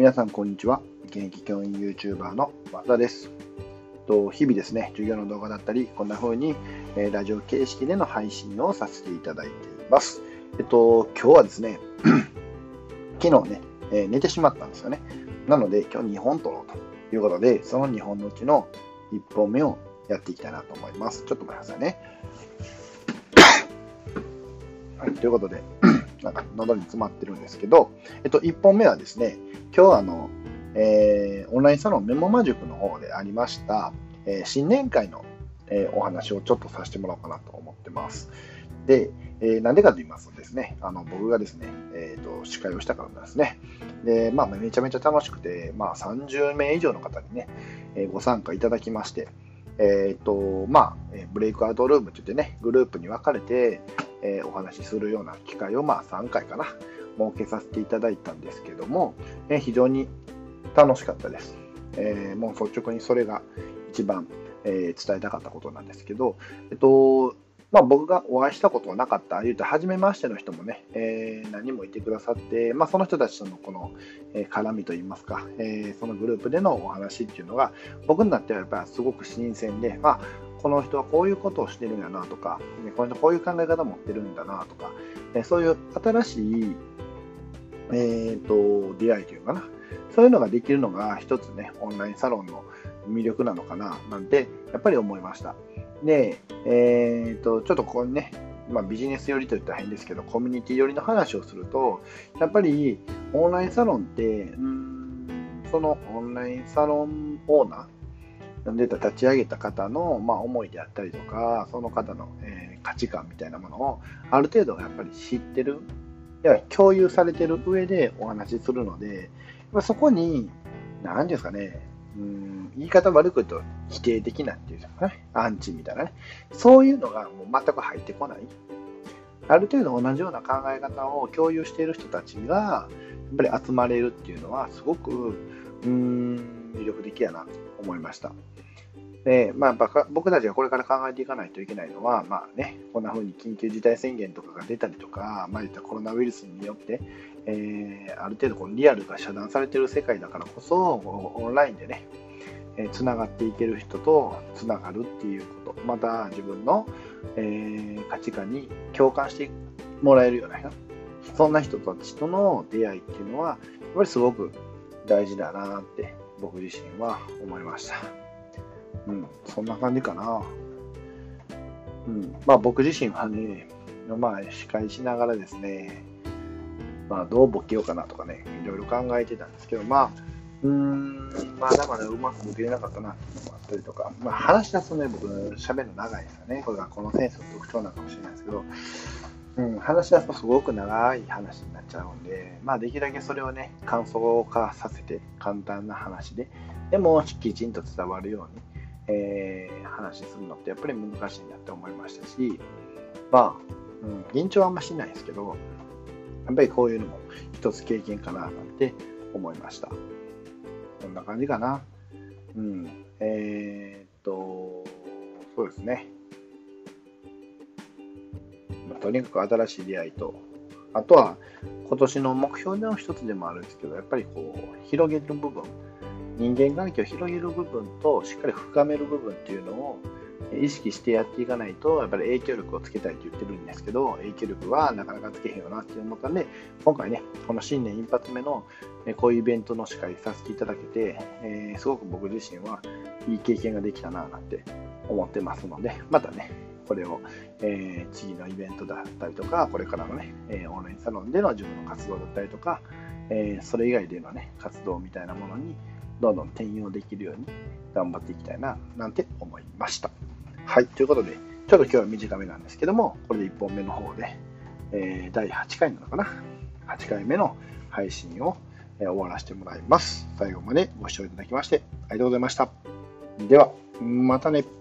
皆さん、こんにちは。現役教員 YouTuber の和田です。と日々ですね、授業の動画だったり、こんな風に、え、ラジオ形式での配信をさせていただいています。えっと、今日はですね、昨日ね、え、寝てしまったんですよね。なので、今日2本撮ろうということで、その2本のうちの1本目をやっていきたいなと思います。ちょっと待ってくださいね。はい、ということで、なんか喉に詰まってるんですけど、えっと、1本目はですね、今日はあの、えー、オンラインサロンメモマ塾の方でありました、えー、新年会の、えー、お話をちょっとさせてもらおうかなと思ってます。で、えー、なんでかと言いますとですね、あの僕がですね、えーと、司会をしたからなんですね。で、まあ、めちゃめちゃ楽しくて、まあ、30名以上の方にね、えー、ご参加いただきまして、えっ、ー、と、まあ、ブレイクアウトルームといってね、グループに分かれて、えー、お話しするような機会を、まあ、3回かな、設けさせていただいたんですけども、えー、非常に楽しかったです。えー、もう率直にそれが一番、え伝えたかったことなんですけど、えっと、まあ、僕がお会いしたことはなかった、言うと、初めましての人もね、えー、何人もいてくださって、まあ、その人たちとのこの、えー、絡みといいますか、えー、そのグループでのお話っていうのが、僕になってはやっぱりすごく新鮮で、まあ、この人はこういうことをしてるんやなとか、この人こういう考え方持ってるんだなとか、えそういう新しい、えーと、出会いというかな、そういうのができるのが一つね、オンラインサロンの魅力なのかななんて、やっぱり思いました。で、えーと、ちょっとここにね、まあ、ビジネス寄りといったら変ですけど、コミュニティ寄りの話をすると、やっぱりオンラインサロンって、うんそのオンラインサロンオーナー、出た立ち上げた方の、まあ、思いであったりとかその方の、えー、価値観みたいなものをある程度やっぱり知ってるや共有されてる上でお話しするのでそこに何ですかねうん言い方悪く言うと否定的なっていうかねアンチみたいなねそういうのがもう全く入ってこないある程度同じような考え方を共有している人たちがやっぱり集まれるっていうのはすごくうーん魅力的やなと思いました。でまあ、僕たちがこれから考えていかないといけないのは、まあね、こんな風に緊急事態宣言とかが出たりとか、まあ、ったコロナウイルスによって、えー、ある程度このリアルが遮断されている世界だからこそ、オンラインでね、えー、つながっていける人とつながるっていうこと、また自分の、えー、価値観に共感してもらえるような、そんな人たちとの出会いっていうのは、やっぱりすごく大事だなって僕自身は思いました。うん、そんな感じかな。うん、まあ僕自身はね、まあ司会しながらですね、まあどうボケようかなとかね、いろいろ考えてたんですけど、まあ、うーん、まあだからうまくボケれなかったなっていうのがあったりとか、まあ話し出すとね、僕喋るの長いですよね。これがこのセンスの特徴なのかもしれないですけど、うん、話し出すとすごく長い話になっちゃうんで、まあ、できるだけそれをね、感想化させて、簡単な話で、でもきちんと伝わるように、えー、話するのってやっぱり難しいなって思いましたし、まあ、うん、緊張はあんましないですけど、やっぱりこういうのも一つ経験かななんて思いました。こんな感じかな。うん。えー、っと、そうですね。まとにかく新しい出会いと、あとは今年の目標の一つでもあるんですけど、やっぱりこう、広げる部分、人間関係を広げる部分と、しっかり深める部分っていうのを意識してやっていかないと、やっぱり影響力をつけたいと言ってるんですけど、影響力はなかなかつけへんよなって思ったんで、今回ね、この新年一発目のこういうイベントの司会させていただけて、えー、すごく僕自身はいい経験ができたななんて思ってますので、またね、これを、えー、次のイベントだったりとか、これからのね、えー、オンラインサロンでの自分の活動だったりとか、え、それ以外でのね、活動みたいなものにどんどん転用できるように頑張っていきたいな、なんて思いました。はい、ということで、ちょっと今日は短めなんですけども、これで1本目の方で、えー、第8回なのかな ?8 回目の配信を、え終わらせてもらいます。最後までご視聴いただきましてありがとうございました。では、またね。